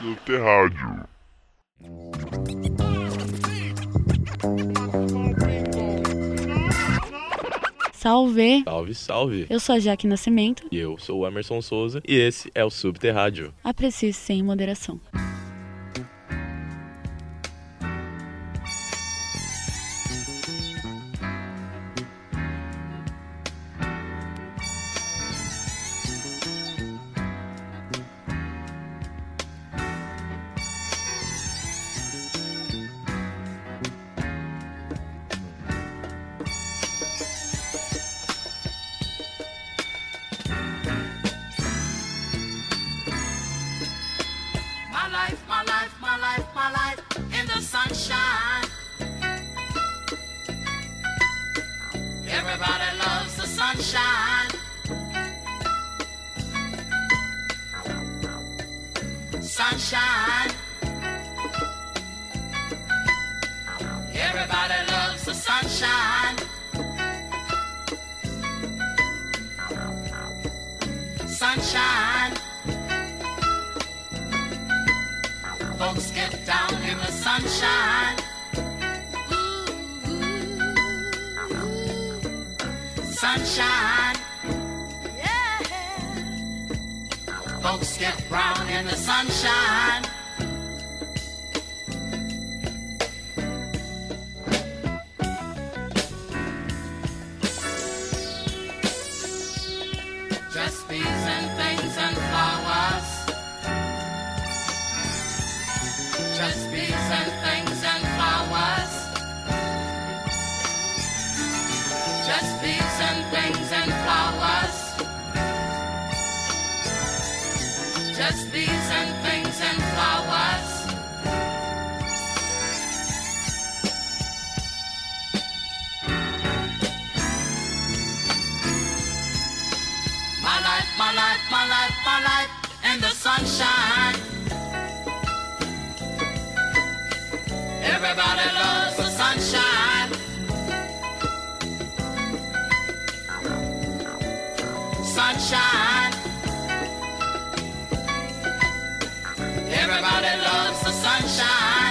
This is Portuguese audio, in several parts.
Subterrádio. Salve! Salve, salve! Eu sou a Jaque Nascimento. E eu sou o Emerson Souza e esse é o Subterrádio. Aprecie sem moderação. Sunshine. Everybody loves the sunshine. Sunshine. Everybody loves the sunshine.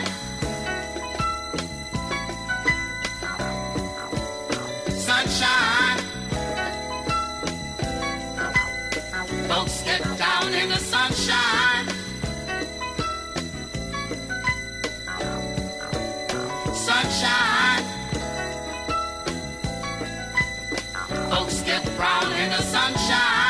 Sunshine. sunshine. Folks get brown in the sunshine.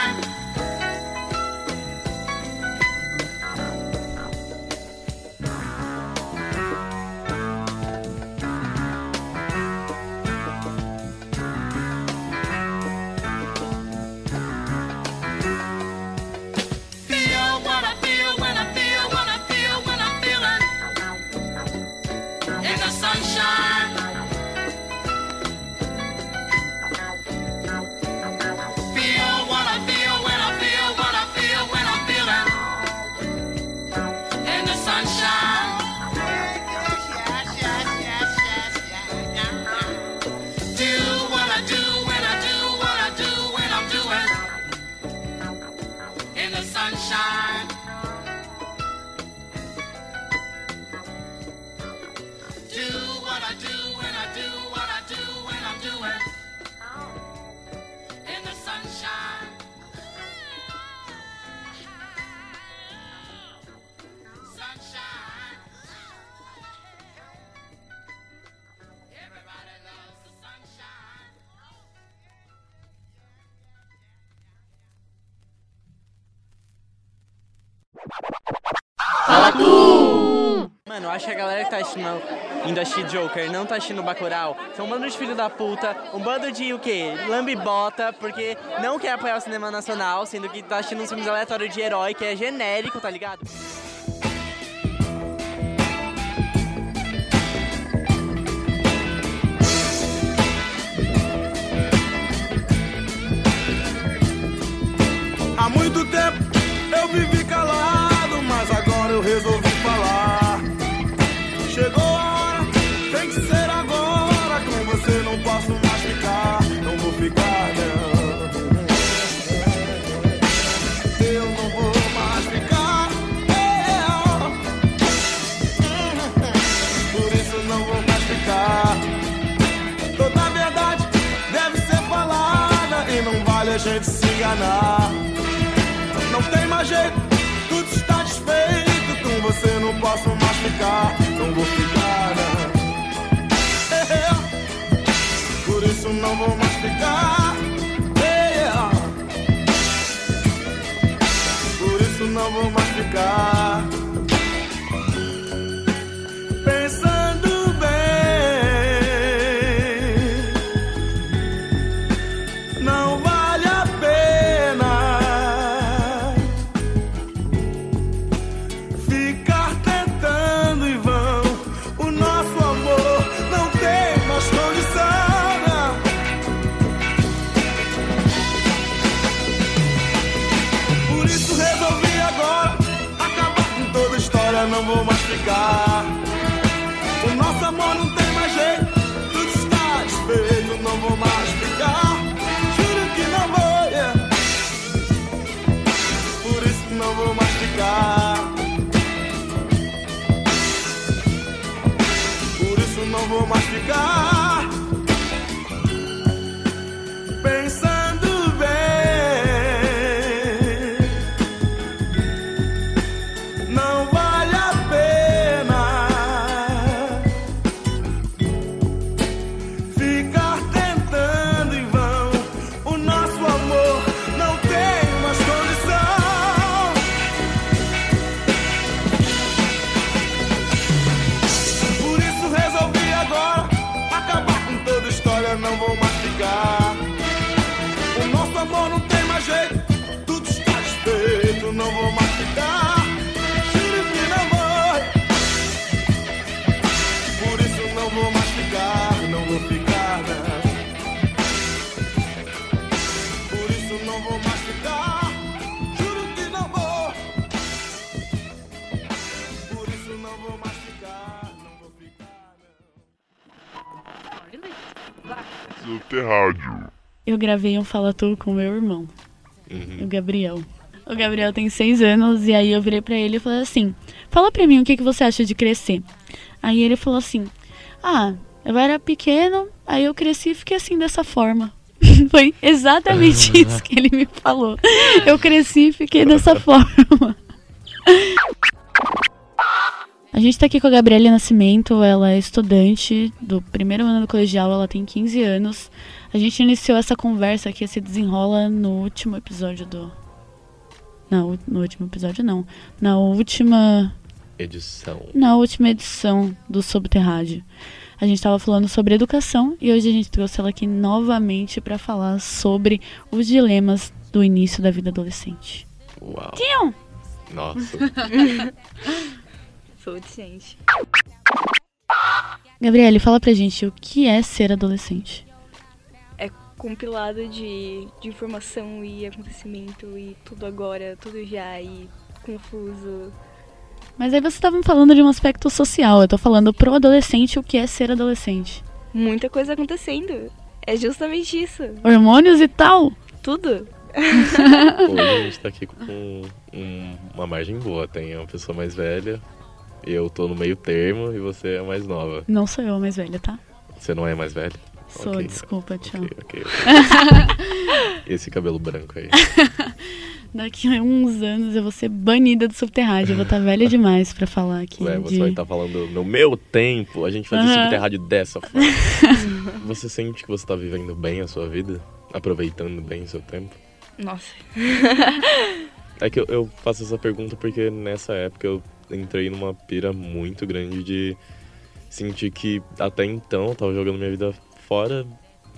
Acho que a galera que tá assistindo, indo assistir Joker não tá assistindo Bacurau. São um bando de filho da puta, um bando de o quê? Lambibota, porque não quer apoiar o cinema nacional, sendo que tá assistindo uns filmes aleatórios de herói, que é genérico, tá ligado? Enganar. Não tem mais jeito, tudo está desfeito. Com você não posso mais ficar, não vou ficar, não. É, Por isso não vou mais ficar. É, Por isso não vou mais ficar. Eu gravei um Fala Tu com meu irmão, Uhum. o Gabriel. O Gabriel tem seis anos e aí eu virei pra ele e falei assim: Fala pra mim o que, que você acha de crescer. Aí ele falou assim: Ah, eu era pequeno, aí eu cresci e fiquei assim dessa forma. Foi exatamente isso que ele me falou. Eu cresci e fiquei dessa forma. A gente tá aqui com a Gabriela Nascimento, ela é estudante do primeiro ano do colegial, ela tem 15 anos. A gente iniciou essa conversa aqui, se desenrola no último episódio do. Não, no último episódio não. Na última. Edição. Na última edição do Subterrádio. A gente estava falando sobre educação e hoje a gente trouxe ela aqui novamente para falar sobre os dilemas do início da vida adolescente. Uau. Tião! Nossa. Putz, gente. Gabriele, fala pra gente o que é ser adolescente. É compilado de, de informação e acontecimento e tudo agora, tudo já e confuso. Mas aí você estava falando de um aspecto social. Eu tô falando pro adolescente o que é ser adolescente. Muita coisa acontecendo. É justamente isso. Hormônios e tal. Tudo. Hoje a gente tá aqui com um- uma margem boa. Tem uma pessoa mais velha, eu tô no meio termo e você é a mais nova. Não sou eu a mais velha, tá? Você não é mais velha? Sou, Ok. desculpa, tchau. Ok, ok. Esse cabelo branco aí. Daqui a uns anos eu vou ser banida do subterrâneo. Eu vou estar velha demais pra falar aqui. Ué, você de- vai estar falando, no meu tempo, a gente fazia Aham. subterrâneo dessa forma. você sente que você tá vivendo bem a sua vida? Aproveitando bem o seu tempo? Nossa. É que eu, eu faço essa pergunta porque nessa época eu entrei numa pira muito grande de sentir que até então eu tava jogando minha vida fora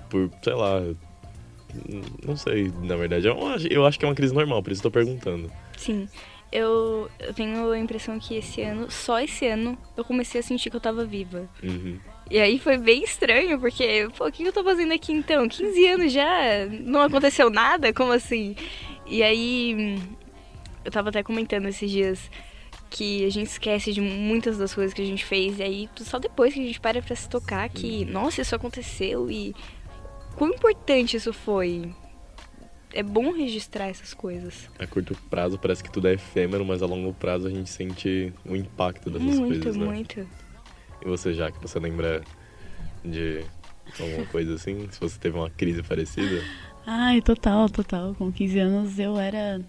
por, sei lá, não sei, na verdade. Eu acho, eu acho que é uma crise normal, por isso eu tô perguntando. Sim. Eu, tenho a impressão que esse ano, só esse ano, eu comecei a sentir que eu tava viva. Uhum. E aí foi bem estranho, porque, pô, o que eu tô fazendo aqui então? 15 anos já? Não aconteceu nada? Como assim? E aí, eu tava até comentando esses dias que a gente esquece de muitas das coisas que a gente fez, e aí só depois que a gente para pra se tocar que, nossa, isso aconteceu e quão importante isso foi. É bom registrar essas coisas. A curto prazo parece que tudo é efêmero, mas a longo prazo a gente sente o impacto dessas muito, coisas, né? muito. E você, já que você lembra de alguma coisa assim? Se você teve uma crise parecida? Ai, total, total. Com 15 anos eu era.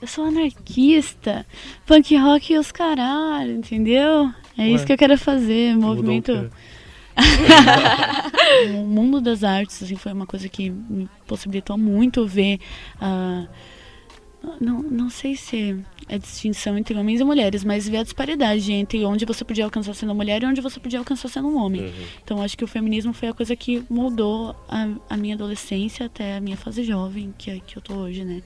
Eu sou anarquista, punk rock e os caralho, entendeu? É Ué, isso que eu quero fazer. Mudou Movimento. o mundo das artes assim, foi uma coisa que me possibilitou muito ver a. não, não sei se é distinção entre homens e mulheres, mas ver a disparidade entre onde você podia alcançar sendo mulher e onde você podia alcançar sendo um homem. Uhum. Então acho que o feminismo foi a coisa que moldou a, a minha adolescência até a minha fase jovem, que, é- que eu tô hoje, né?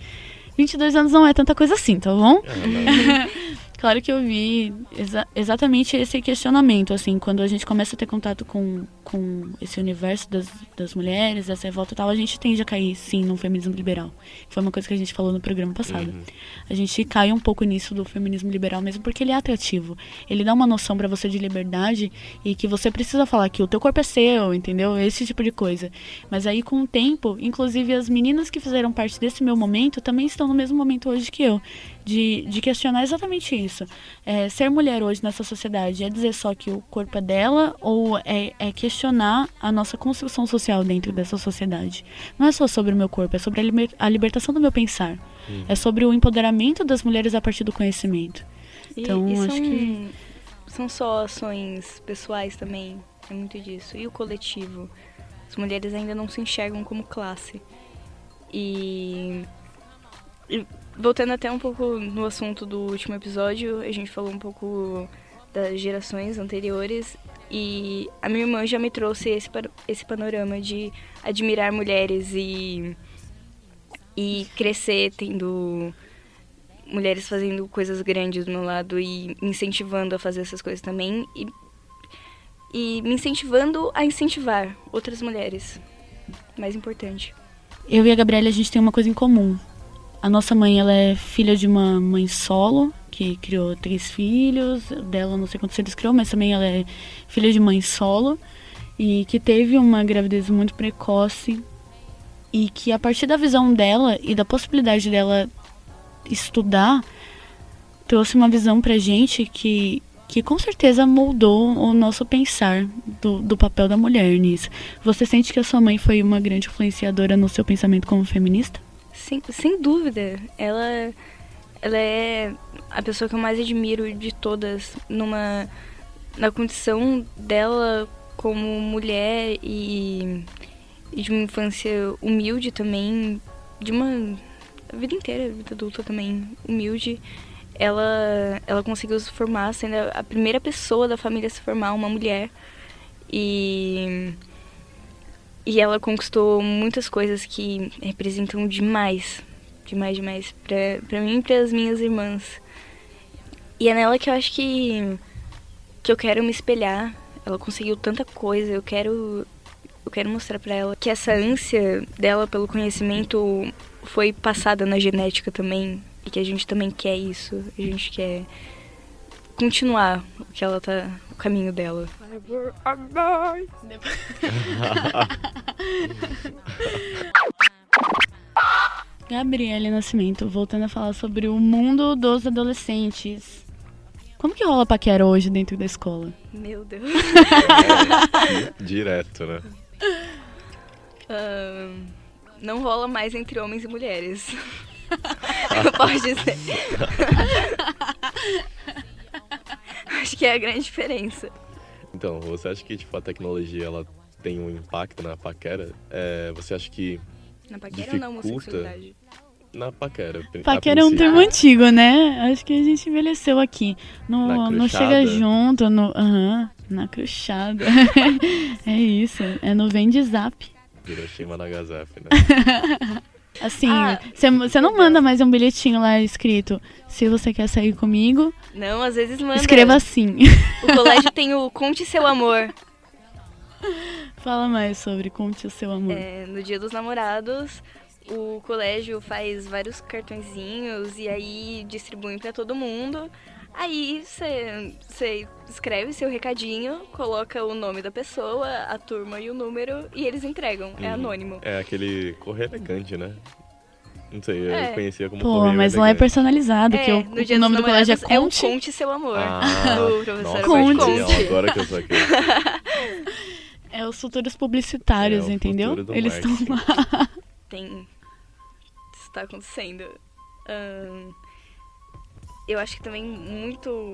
22 anos não é tanta coisa assim, tá bom? Não. Claro que eu vi exa- exatamente esse questionamento, assim, quando a gente começa a ter contato com, com esse universo das, das mulheres, essa revolta e tal, a gente tende a cair, sim, no feminismo liberal. Foi uma coisa que a gente falou no programa passado. Uhum. A gente cai um pouco nisso do feminismo liberal mesmo, porque ele é atrativo. Ele dá uma noção pra você de liberdade e que você precisa falar que o teu corpo é seu, entendeu? Esse tipo de coisa. Mas aí, com o tempo, inclusive as meninas que fizeram parte desse meu momento também estão no mesmo momento hoje que eu. De, de questionar exatamente isso. É, ser mulher hoje nessa sociedade é dizer só que o corpo é dela ou é, é questionar a nossa construção social dentro dessa sociedade? Não é só sobre o meu corpo, é sobre a, liber- a libertação do meu pensar. É sobre o empoderamento das mulheres a partir do conhecimento. E, Então, e acho são, que- são só ações pessoais também, é muito disso. E o coletivo? As mulheres ainda não se enxergam como classe. E, e voltando até um pouco no assunto do último episódio, a gente falou um pouco das gerações anteriores e a minha irmã já me trouxe esse, esse panorama de admirar mulheres e, e crescer tendo mulheres fazendo coisas grandes do meu lado e me incentivando a fazer essas coisas também e, e me incentivando a incentivar outras mulheres. Mais importante. Eu e a Gabriela, a gente tem uma coisa em comum. A nossa mãe, ela é filha de uma mãe solo, que criou três filhos. Dela, não sei quantos eles criou, mas também ela é filha de mãe solo. E que teve uma gravidez muito precoce. E que a partir da visão dela e da possibilidade dela estudar, trouxe uma visão pra gente que, que com certeza moldou o nosso pensar do, do papel da mulher nisso. Você sente que a sua mãe foi uma grande influenciadora no seu pensamento como feminista? Sem, sem dúvida, ela, ela é a pessoa que eu mais admiro de todas, numa na condição dela como mulher e, e de uma infância humilde também, de uma a vida inteira, a vida adulta também humilde. Ela, ela conseguiu se formar sendo a primeira pessoa da família a se formar, uma mulher. E e ela conquistou muitas coisas que representam demais, demais, demais pra, pra mim e pras minhas irmãs. E é nela que eu acho que que eu quero me espelhar. Ela conseguiu tanta coisa, eu quero eu quero mostrar pra ela que essa ânsia dela pelo conhecimento foi passada na genética também e que a gente também quer isso. A gente quer continuar o que ela tá o caminho dela. Gabriele Nascimento, voltando a falar sobre o mundo dos adolescentes. Como que rola paquera hoje dentro da escola? Meu Deus. Direto, né? Ahn, não rola mais entre homens e mulheres. Eu posso dizer. Acho que é a grande diferença. Então, você acha que tipo, a tecnologia ela tem um impacto na paquera? É, você acha que Na paquera ou na Dificulta? homossexualidade? na paquera... Paquera é um termo antigo, né? Acho que a gente envelheceu aqui. No, Na no chega junto, no. Aham, na cruchada. é isso. É no vem de zap. Hiroshima Nagasaki, né? Assim, Ah, você não manda mais um bilhetinho lá escrito: se você quer sair comigo, Não, às vezes manda. escreva assim. O colégio tem o Conte Seu Amor. Fala mais sobre Conte o seu amor. É, no dia dos namorados, o colégio faz vários cartõezinhos e aí distribui pra todo mundo. Aí você escreve seu recadinho, coloca o nome da pessoa, a turma e o número e eles entregam. É Uhum. anônimo. É aquele correio elegante, né? Não sei, eu É. conhecia como Pô, correio mas lá é elegante. personalizado, que É, o, no o nome do colégio é namorados é o Conte. Conte Seu Amor. Ah, do professor nossa, Conte. genial, agora que eu saquei. É os futuros publicitários, É, entendeu? futuro Eles estão lá. tem. Isso tá acontecendo. Ahn, eu acho que também muito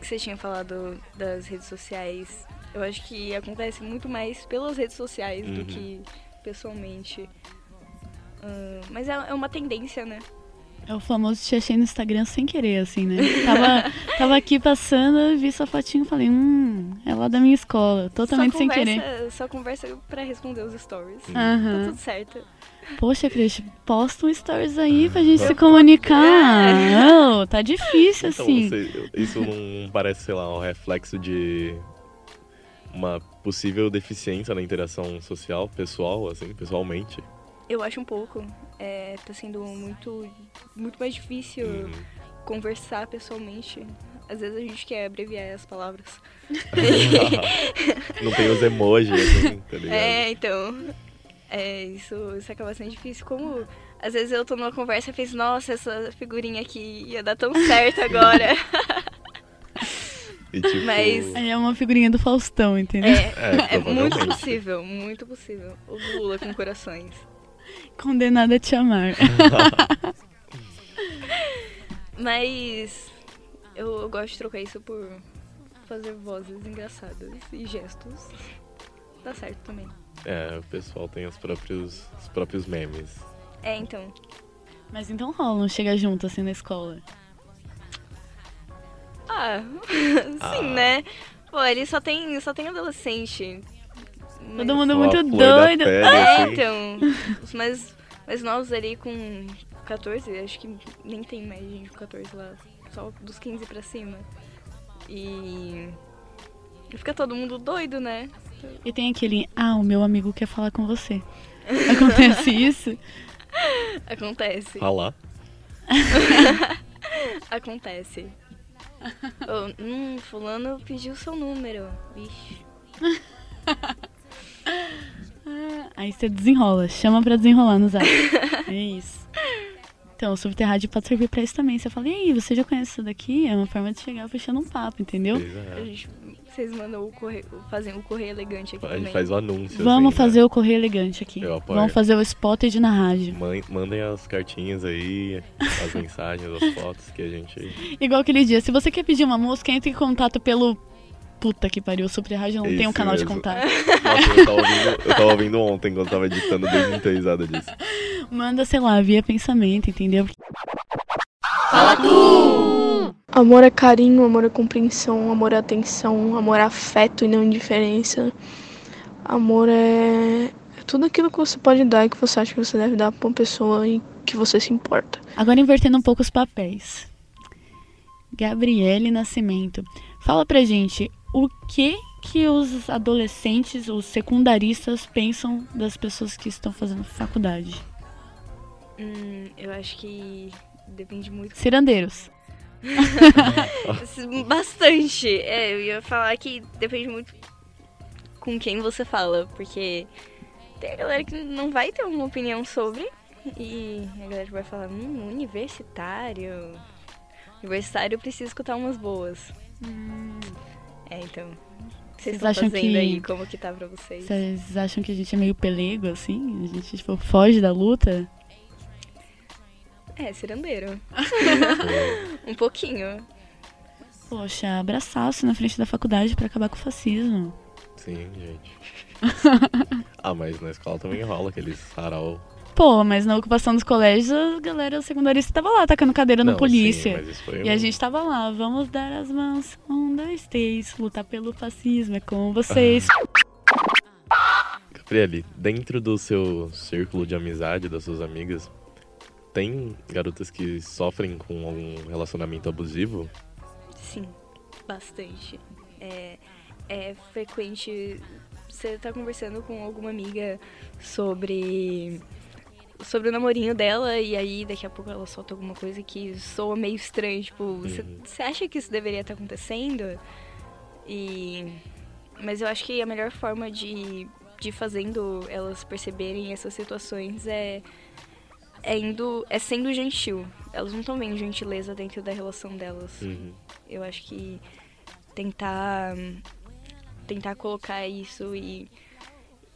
que você tinha falado das redes sociais. Eu acho que acontece muito mais pelas redes sociais do Uhum. que pessoalmente. Ahn, mas é, é uma tendência, né? É o famoso te achei no Instagram sem querer, assim, né? Tava, tava aqui passando, vi sua fotinho e falei, hum, é lá da minha escola. Totalmente só sem conversa, querer. Só conversa pra responder os stories. Tá Aham. tudo certo. Poxa, Cris, posta um stories aí pra gente se comunicar. Não, tá difícil, Então, assim. você- isso não parece, sei lá, um reflexo de uma possível deficiência na interação social, pessoal, assim, pessoalmente? Eu acho um pouco. É, tá sendo muito, muito mais difícil Uhum. conversar pessoalmente. Às vezes a gente quer abreviar as palavras. não tem os emojis, assim, tá ligado? É, então. É, isso, isso acaba sendo difícil. Como às vezes eu tô numa conversa e penso, nossa, essa figurinha aqui ia dar tão certo agora. E, tipo, Mas- Aí é uma figurinha do Faustão, entendeu? É, É, é muito possível, muito possível. O Lula com corações. Condenada a te amar. Mas eu, eu gosto de trocar isso por fazer vozes engraçadas e gestos. Dá certo também. É, o pessoal tem os próprios, os próprios memes. É, então. Mas então rola um chega junto, assim, na escola. Ah, Ah. sim, né? Pô, ele só tem, só tem adolescente. Mas- Todo mundo muito doido. pele, É, assim. então. Os mais, mais novos ali com 14, acho que nem tem mais gente com 14 lá. Só dos 15 pra cima. E. e Fica todo mundo doido, né? E tem aquele, ah, o meu amigo quer falar com você. Acontece isso? Acontece. Ralar. Acontece. oh, hum, fulano pediu seu número. Vixe. Aí você desenrola, chama pra desenrolar no zap. É isso. Então, o subterrâneo pode servir pra isso também. Você fala, e aí, você já conhece isso daqui? É uma forma de chegar fechando um papo, entendeu? É. gente, vocês mandam o correio, fazem o correio elegante aqui A também. gente faz o anúncio. Vamos assim, fazer o correio elegante aqui. Eu apoio. Vamos fazer o spotted na rádio. Né? Man- Mandem as cartinhas aí, as mensagens, as fotos que a gente. Igual aquele dia, se você quer pedir uma música, entre em contato pelo. Puta que pariu, o Super Rádio não tem um canal de mesmo. contato. Nossa, eu tava ouvindo, eu tava ouvindo ontem quando eu tava editando, dei muita risada disso. Manda, sei lá, via pensamento, entendeu? Amor é carinho, amor é compreensão, amor é atenção, amor é afeto e não indiferença. Amor é é tudo aquilo que você pode dar e que você acha que você deve dar pra uma pessoa e que você se importa. Agora invertendo um pouco os papéis. Gabriele Nascimento, fala pra gente o que que os adolescentes, os secundaristas pensam das pessoas que estão fazendo faculdade? Hum, eu acho que depende muito. Cirandeiros. Bastante. É, eu ia falar que depende muito com quem você fala, porque tem a galera que não vai ter uma opinião sobre e a galera vai falar, hum, universitário. Universitário precisa escutar umas boas. É, então. Vocês Vocês estão acham fazendo que- aí? Como que tá pra vocês? Vocês acham que a gente é meio pelego, assim? A gente, tipo, foge da luta? É, cirandeiro. um pouquinho. Poxa, abraçaço na frente da faculdade pra acabar com o fascismo. Sim, gente. ah, mas na escola também rola aqueles sarau. Pô, mas na ocupação dos colégios, a galera secundarista tava lá tacando cadeira no polícia. Sim, mas isso foi E a um- gente tava lá, vamos dar as mãos. Um, dois, três. Lutar pelo fascismo é com vocês. Gabriele, dentro do seu círculo de amizade, das suas amigas, tem garotas que sofrem com algum relacionamento abusivo? Sim, bastante. É, é frequente você tá conversando com alguma amiga sobre sobre o namorinho dela e aí daqui a pouco ela solta alguma coisa que soa meio estranho, tipo, você Uhum. acha que isso deveria estar acontecendo? E mas eu acho que a melhor forma de de fazendo elas perceberem essas situações é é indo é sendo gentil. Elas não estão vendo gentileza dentro da relação delas. Uhum. Eu acho que tentar tentar colocar isso e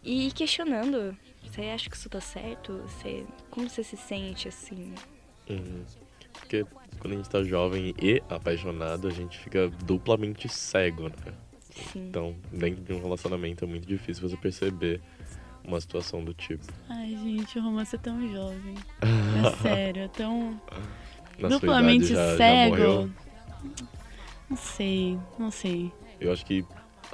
e ir questionando, Você acha que isso tá certo? Você, como você se sente assim? Uhum. Porque quando a gente tá jovem e apaixonado, a gente fica duplamente cego, né? Sim. Então, dentro de um relacionamento é muito difícil você perceber uma situação do tipo. Ai, gente, o romance é tão jovem. É sério, é tão Na duplamente já, já cego. morreu. não sei, não sei. Eu acho que,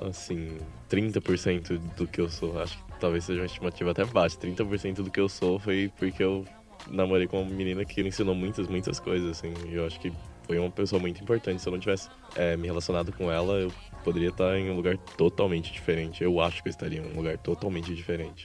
assim, 30% do que eu sou, acho que talvez seja uma estimativa até baixa. 30% do que eu sou foi porque eu namorei com uma menina que me ensinou muitas, muitas coisas, assim. E eu acho que foi uma pessoa muito importante. Se eu não tivesse é, me relacionado com ela, eu poderia estar em um lugar totalmente diferente. Eu acho que eu estaria em um lugar totalmente diferente.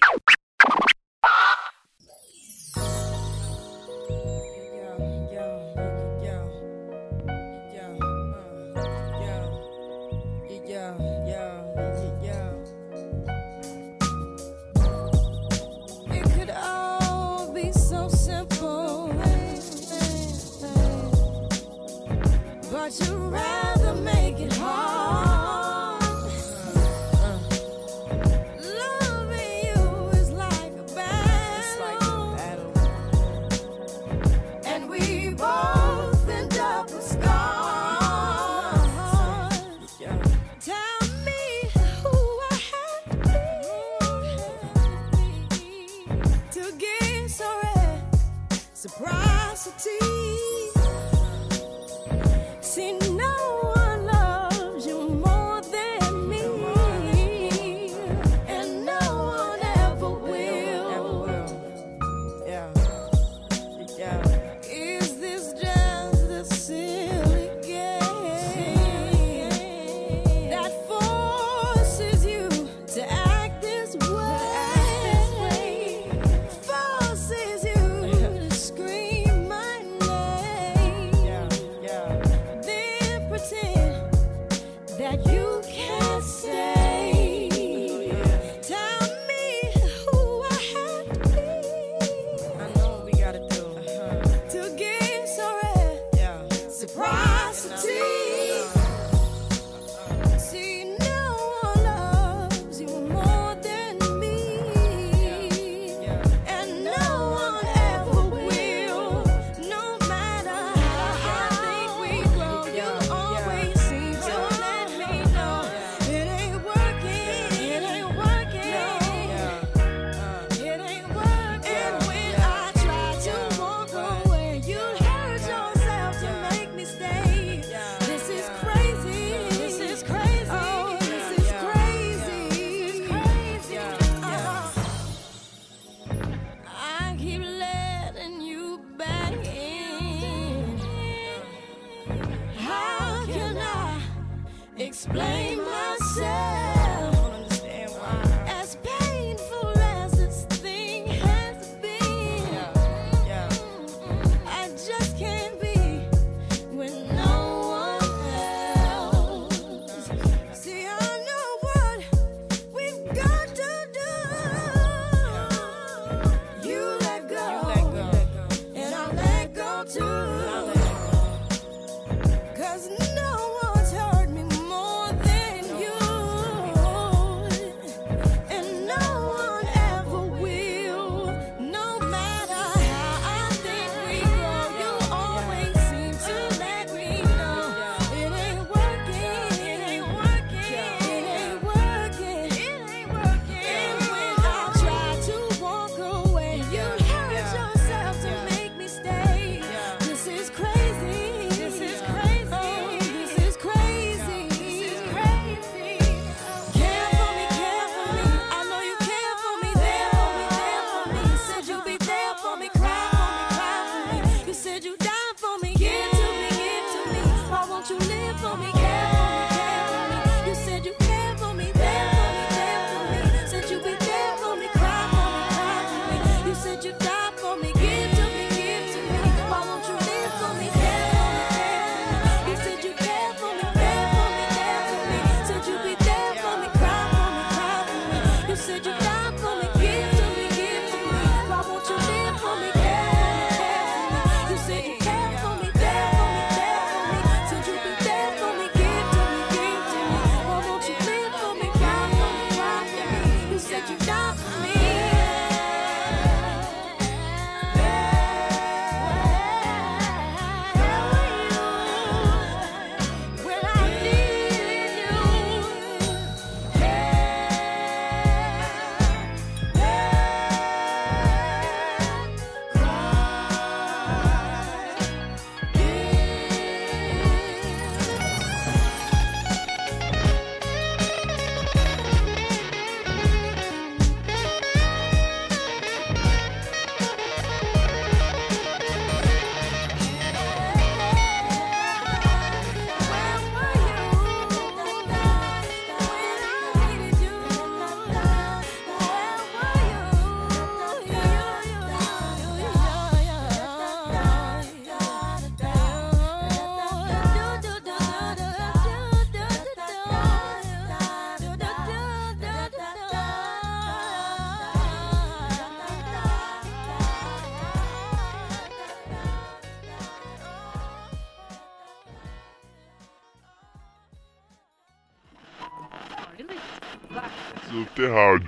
hard.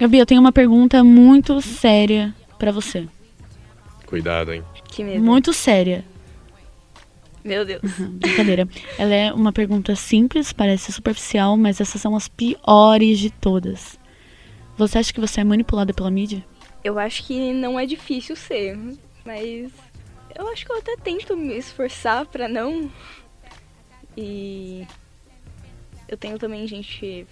Gabi, eu tenho uma pergunta muito séria pra você. Cuidado, hein? Que medo. Muito séria. Meu Deus. Brincadeira. Ela é uma pergunta simples, parece superficial, mas essas são as piores de todas. Você acha que você é manipulada pela mídia? Eu acho que não é difícil ser, mas eu acho que eu até tento me esforçar pra não. E eu tenho também gente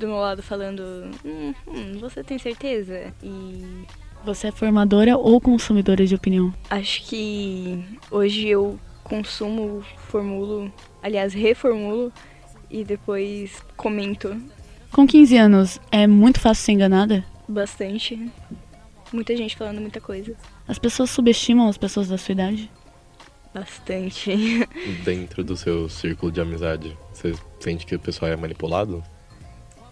do meu lado falando, hum, hum, você tem certeza? E Você é formadora ou consumidora de opinião? acho que hoje eu consumo, formulo, aliás, reformulo e depois comento Com 15 anos, é muito fácil ser enganada? bastante. Muita gente falando muita coisa. As pessoas subestimam as pessoas da sua idade? Bastante. Dentro do seu círculo de amizade, você sente que o pessoal é manipulado?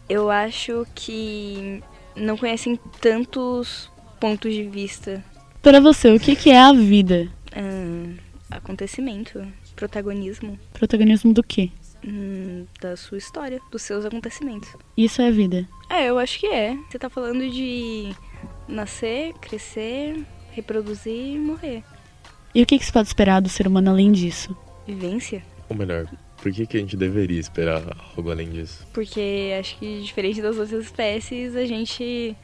Eu acho que não conhecem tantos pontos de vista. Para você, o que que é a vida? Ahn, acontecimento, protagonismo Protagonismo do quê? hum, da sua história, dos seus acontecimentos. Isso é vida. É, eu acho que é. Você tá falando de nascer, crescer, reproduzir e morrer. E o que que se pode esperar do ser humano além disso? Vivência. Ou melhor, por que, que a gente deveria esperar algo além disso? Porque acho que diferente das outras espécies, a gente.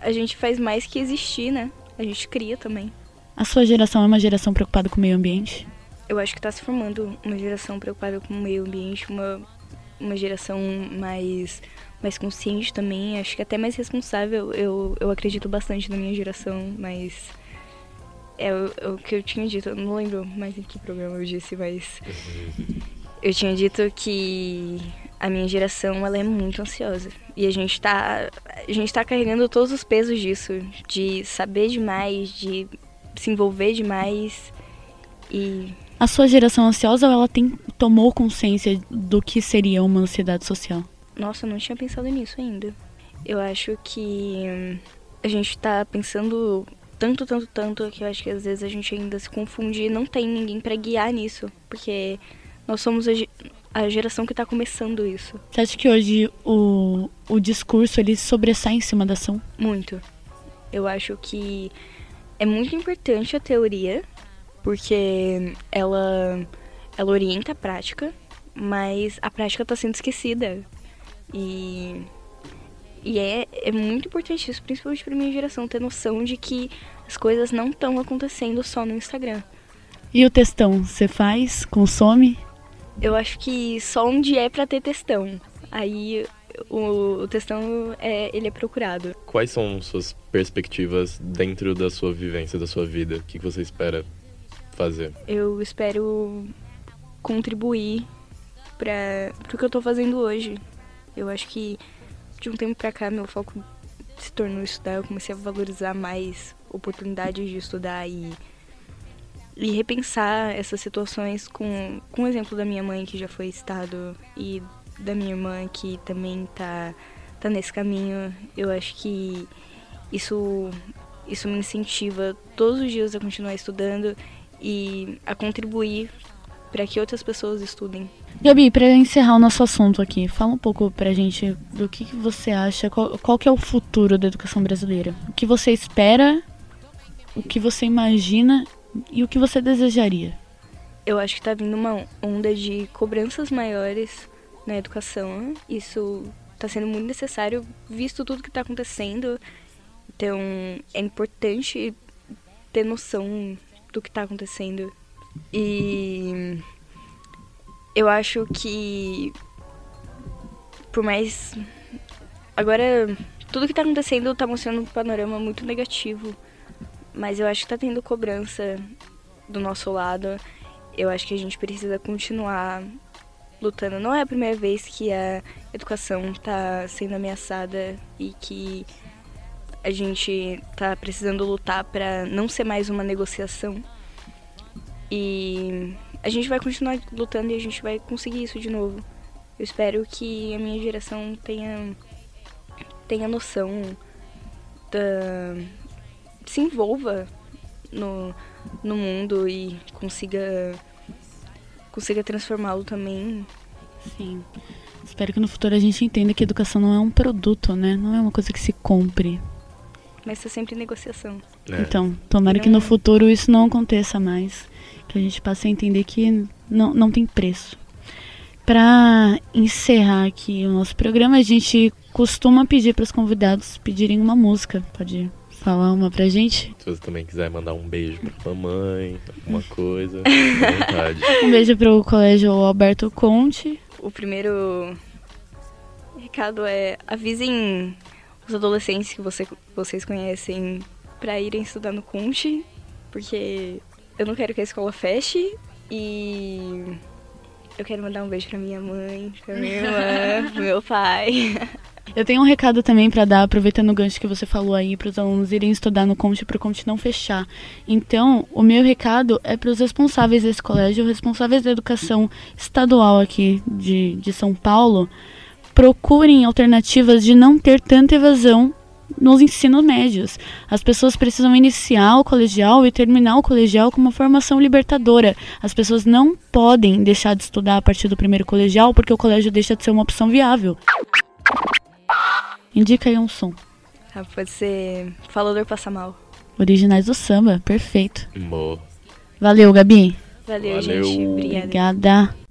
A gente faz mais que existir, né? A gente cria também. A sua geração é uma geração preocupada com o meio ambiente? Eu acho que tá se formando uma geração preocupada com o meio ambiente, uma uma geração mais, mais consciente também, acho que até mais responsável. Eu, eu acredito bastante na minha geração, mas é o, o que eu tinha dito, eu não lembro mais em que programa eu disse, mas eu tinha dito que a minha geração ela é muito ansiosa. E a gente tá. A gente tá carregando todos os pesos disso. De saber demais, de se envolver demais. E A sua geração ansiosa, ela tem, tomou consciência do que seria uma ansiedade social? Nossa, eu não tinha pensado nisso ainda. Eu acho que hum, a gente tá pensando tanto, tanto, tanto que eu acho que às vezes a gente ainda se confunde e não tem ninguém pra guiar nisso. Porque nós somos a, a geração que tá começando isso. Você acha que hoje o, o discurso ele sobressai em cima da ação? Muito. Eu acho que é muito importante a teoria, porque ela, ela orienta a prática, mas a prática está sendo esquecida. E, e é, é muito importante isso, principalmente para minha geração, ter noção de que as coisas não estão acontecendo só no Instagram. E o textão, você faz, consome? Eu acho que só onde é para ter textão. Aí o, o textão é, ele é procurado. Quais são suas perspectivas dentro da sua vivência, da sua vida? O que que você espera fazer? eu espero contribuir para o que eu tô fazendo hoje. Eu acho que de um tempo pra cá meu foco se tornou estudar, eu comecei a valorizar mais oportunidades de estudar e e repensar essas situações com, com o exemplo da minha mãe que já foi estado e da minha irmã que também tá tá nesse caminho. Eu acho que isso isso me incentiva todos os dias a continuar estudando e a contribuir para que outras pessoas estudem. Gabi, pra encerrar o nosso assunto aqui, fala um pouco pra gente do que, que você acha, qual, qual que é o futuro da educação brasileira? O que você espera, o que você imagina e o que você desejaria? Eu acho que tá vindo uma onda de cobranças maiores na educação. Isso tá sendo muito necessário, visto tudo que tá acontecendo. Então, é importante ter noção do que tá acontecendo. E eu acho que por mais agora tudo que tá acontecendo tá mostrando um panorama muito negativo, mas eu acho que tá tendo cobrança do nosso lado. Eu acho que a gente precisa continuar lutando. Não é a primeira vez que a educação tá sendo ameaçada e que a gente tá precisando lutar para não ser mais uma negociação. E a gente vai continuar lutando e a gente vai conseguir isso de novo. Eu espero que a minha geração tenha tenha noção da se envolva no, no mundo e consiga consiga transformá-lo também. Sim. Espero que no futuro a gente entenda que educação não é um produto, né? Não é uma coisa que se compre. Mas tá sempre em negociação. É, Então, tomara que Não- no futuro isso não aconteça mais. Que a gente passe a entender que não, não tem preço. Pra encerrar aqui o nosso programa, a gente costuma pedir para os convidados pedirem uma música. Pode falar uma pra gente? Se você também quiser mandar um beijo pra mamãe, alguma coisa, vontade. Um beijo pro Colégio Alberto Conte. O primeiro recado é avisem os adolescentes que você, vocês conhecem pra irem estudar no Conte, porque eu não quero que a escola feche e eu quero mandar um beijo pra minha mãe, pra minha irmã, pro meu pai. Eu tenho um recado também pra dar, aproveitando o gancho que você falou aí, para os alunos irem estudar no Conte para o Conte não fechar. Então, o meu recado é para os responsáveis desse colégio, responsáveis da educação estadual aqui de, de São Paulo, procurem alternativas de não ter tanta evasão nos ensinos médios. As pessoas precisam iniciar o colegial e terminar o colegial com uma formação libertadora. As pessoas não podem deixar de estudar a partir do primeiro colegial porque o colégio deixa de ser uma opção viável. Indica aí um som. Ah, pode ser Falador Passa Mal. Originais do samba, perfeito. Boa. Valeu, Gabi. Valeu, Valeu. gente. Obrigada. Obrigada.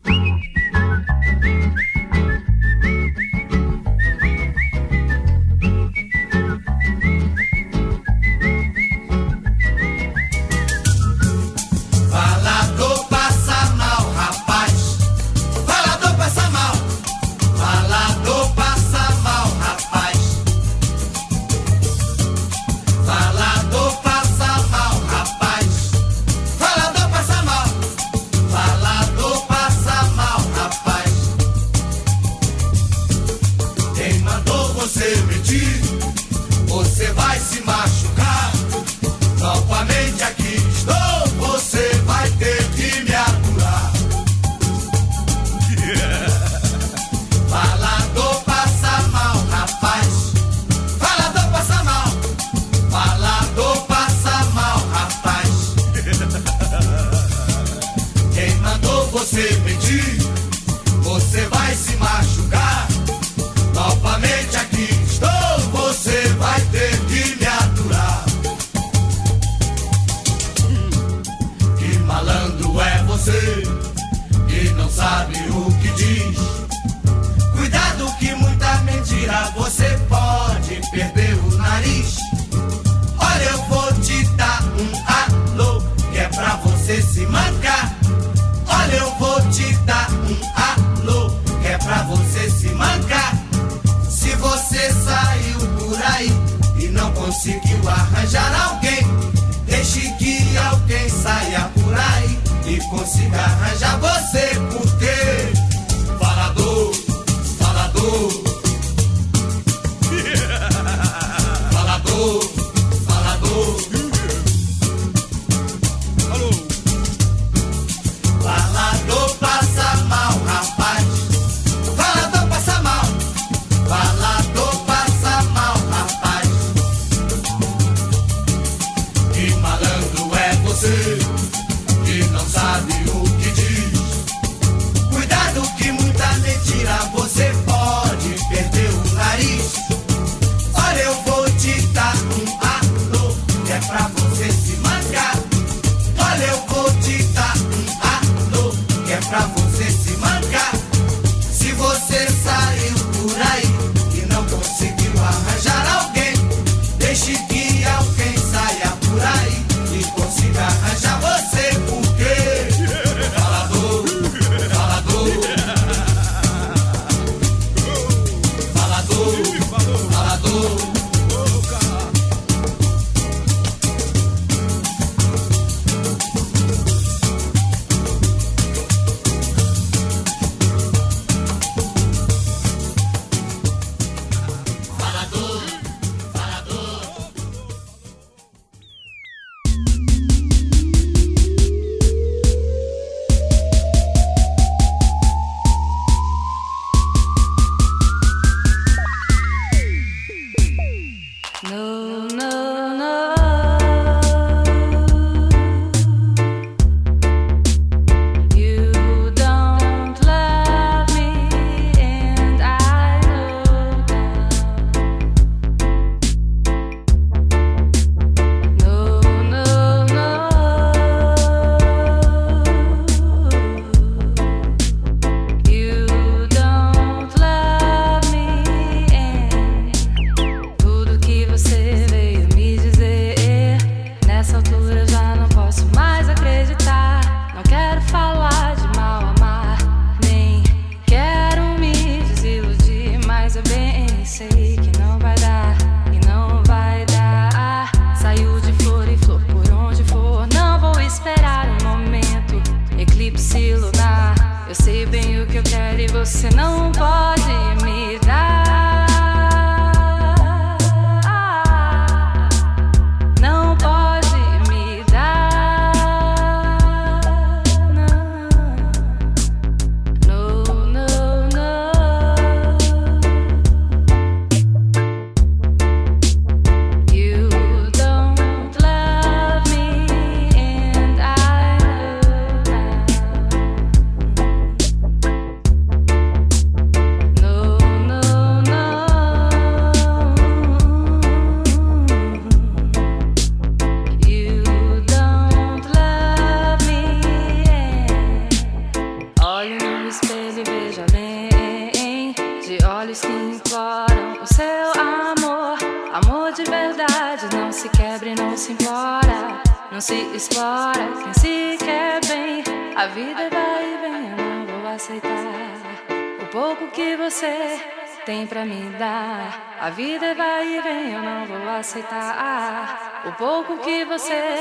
Você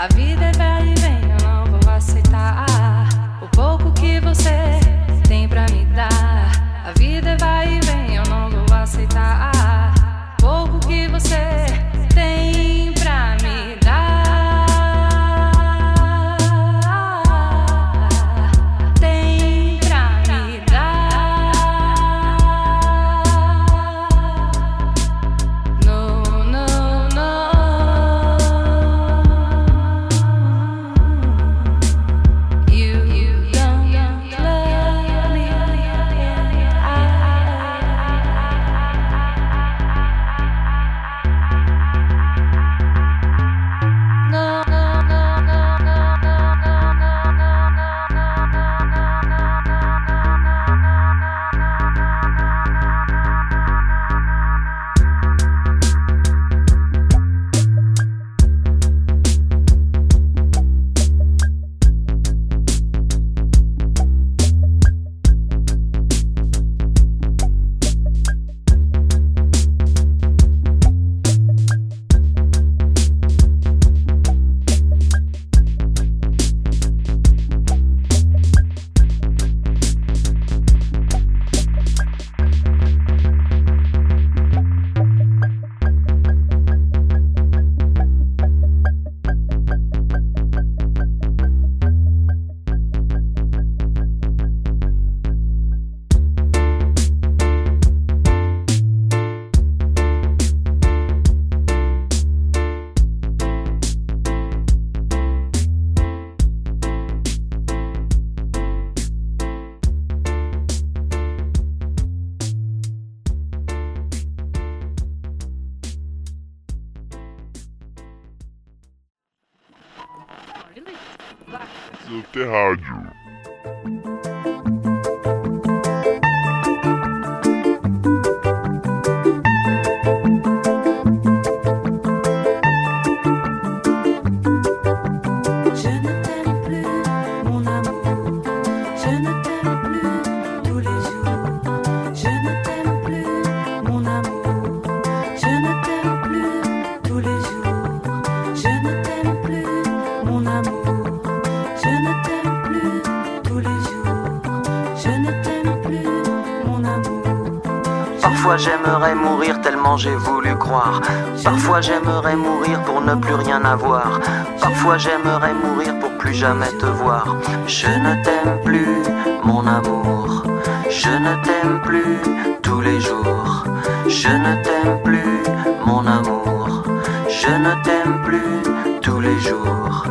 A vida Subterrádio. Je j'ai voulu croire. Parfois j'aimerais mourir pour ne plus rien avoir. Parfois j'aimerais mourir pour plus jamais te voir. Je ne t'aime plus, mon amour. Je ne t'aime plus tous les jours. Je ne t'aime plus, mon amour. Je ne t'aime plus tous les jours.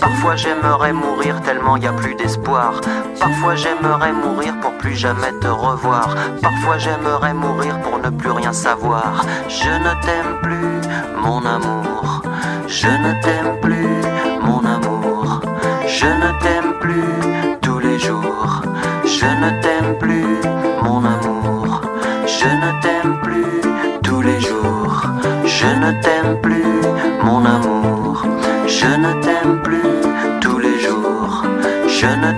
Parfois j'aimerais mourir tellement y a plus d'espoir. Parfois j'aimerais mourir pour plus jamais te revoir. Parfois j'aimerais mourir pour plus rien savoir. Je ne t'aime plus, mon amour. Je ne t'aime plus, mon amour. Je ne t'aime plus tous les jours. Je ne t'aime plus, mon amour. Je ne t'aime plus tous les jours. Je ne t'aime plus, mon amour. Je ne t'aime plus tous les jours. Je ne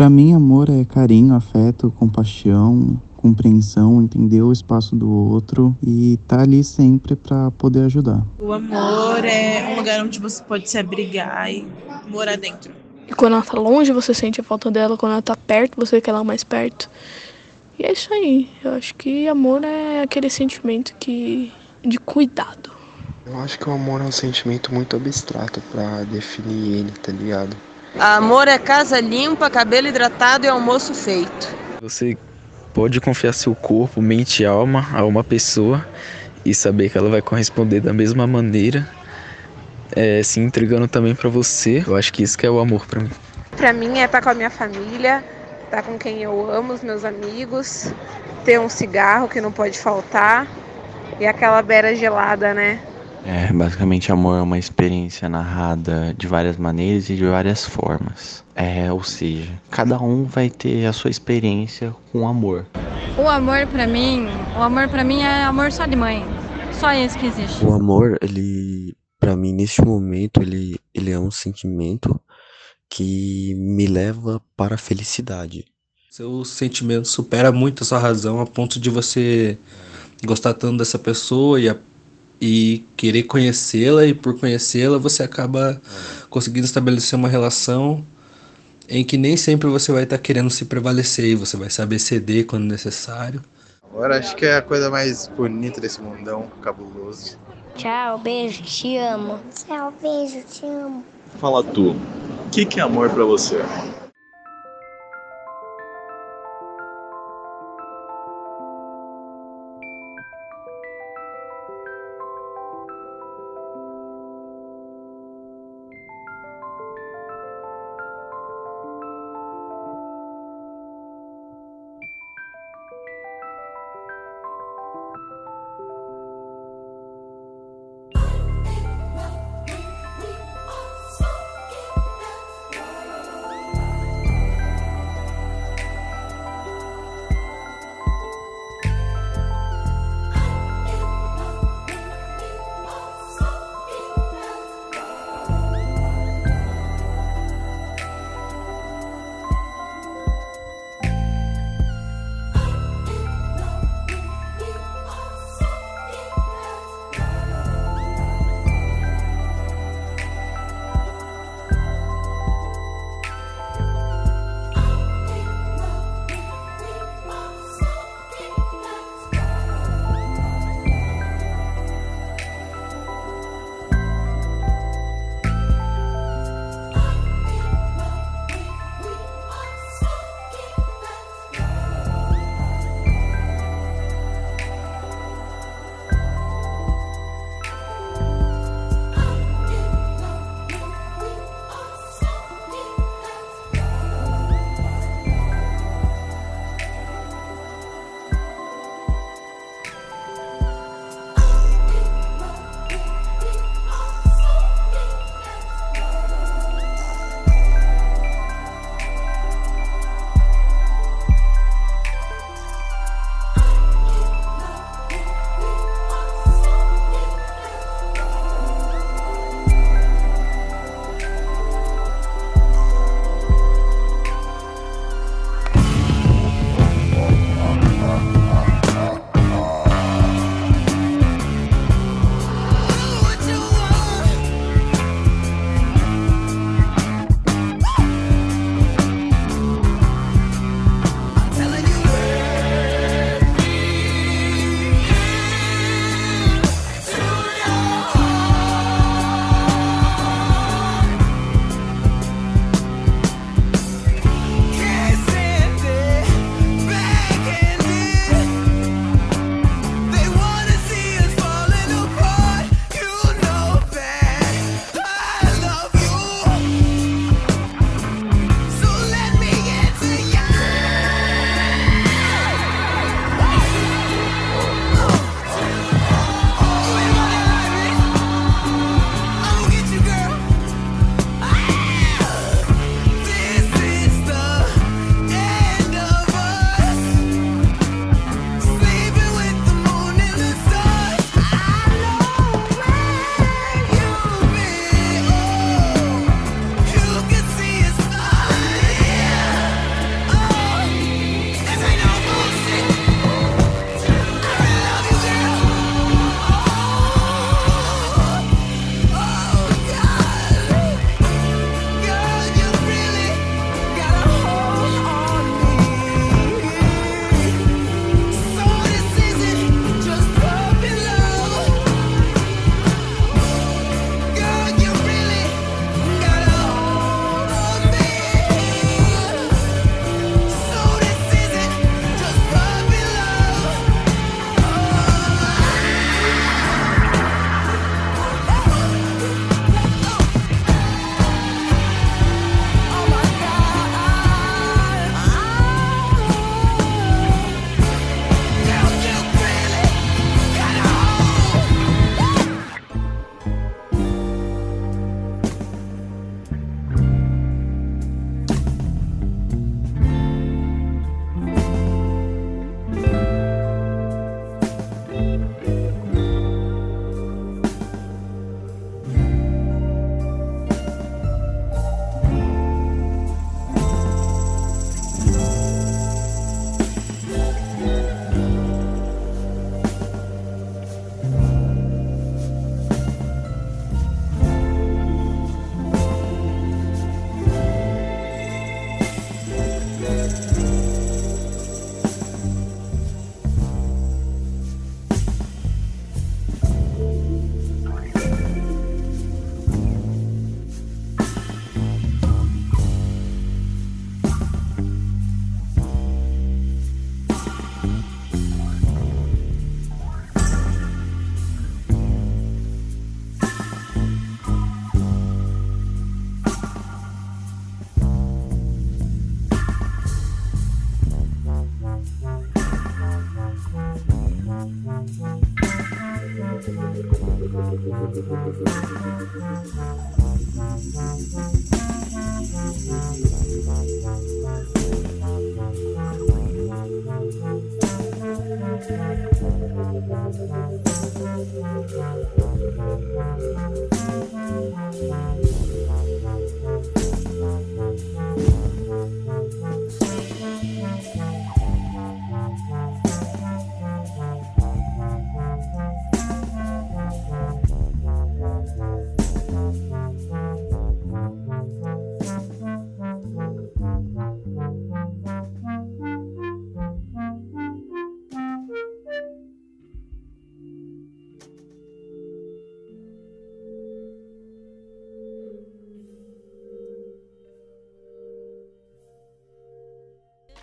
Pra mim, amor é carinho, afeto, compaixão, compreensão, entender o espaço do outro e tá ali sempre pra poder ajudar. O amor é um lugar onde você pode se abrigar e morar dentro. E quando ela tá longe, você sente a falta dela. Quando ela tá perto, você quer ela mais perto. E é isso aí. Eu acho que amor é aquele sentimento que de cuidado. Eu acho que o amor é um sentimento muito abstrato pra definir ele, tá ligado? Amor é casa limpa, cabelo hidratado e almoço feito. Você pode confiar seu corpo, mente e alma a uma pessoa e saber que ela vai corresponder da mesma maneira é, se entregando também pra você. Eu acho que isso que é o amor pra mim. Pra mim é estar com a minha família, estar com quem eu amo, os meus amigos, ter um cigarro que não pode faltar e aquela beira gelada, né? É, basicamente, amor é uma experiência narrada de várias maneiras e de várias formas. É, ou seja, cada um vai ter a sua experiência com amor. O amor pra mim, o amor para mim é amor só de mãe. Só esse que existe. O amor, ele, pra mim, neste momento, ele, ele é um sentimento que me leva para a felicidade. Seu sentimento supera muito a sua razão a ponto de você gostar tanto dessa pessoa e, a- e querer conhecê-la, e por conhecê-la você acaba conseguindo estabelecer uma relação em que nem sempre você vai estar querendo se prevalecer, e você vai saber ceder quando necessário. Agora acho que é a coisa mais bonita desse mundão cabuloso. Tchau, beijo, te amo. Tchau, beijo, te amo. Fala tu, o que, que é amor pra você?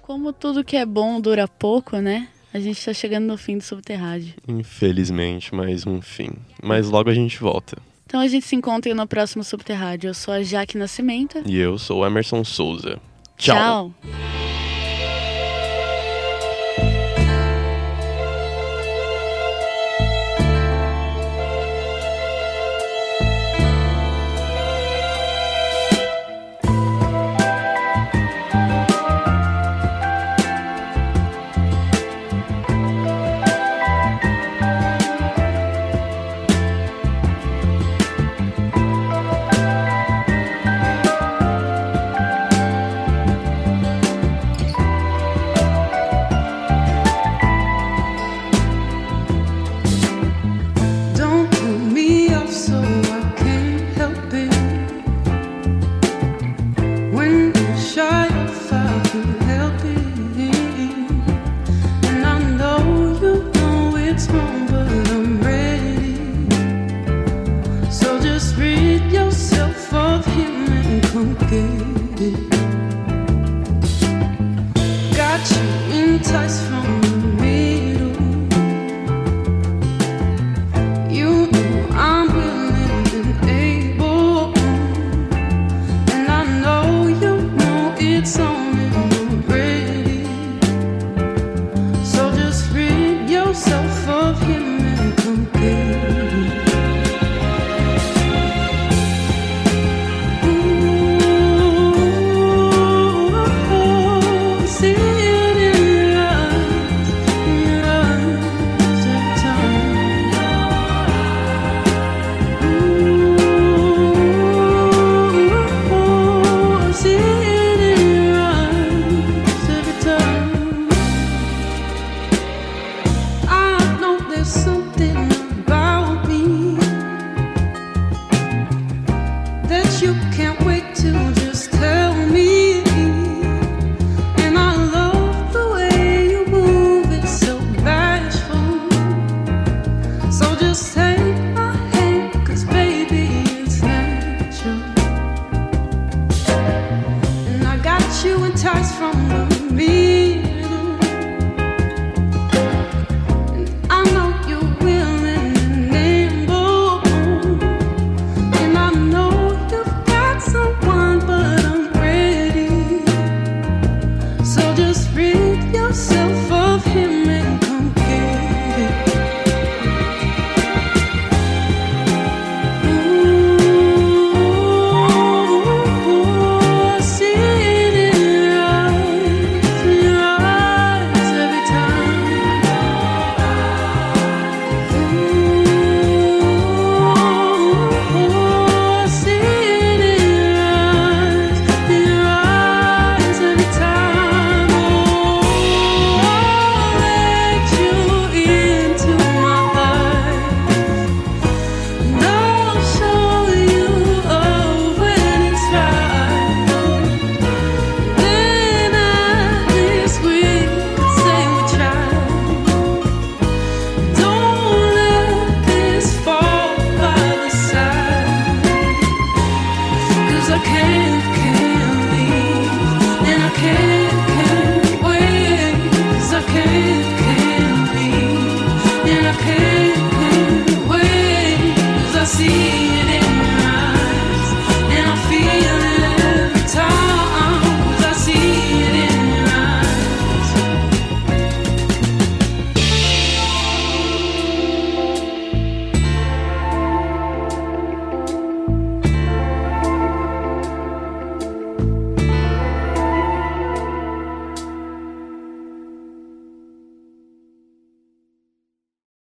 Como tudo que é bom dura pouco, né? A gente tá chegando no fim do Subterrâneo. Infelizmente, mais um fim. Mas logo a gente volta. Então a gente se encontra no próximo Subterrâneo. Eu sou a Jaque Nascimento. E eu sou o Emerson Souza. Tchau. Tchau.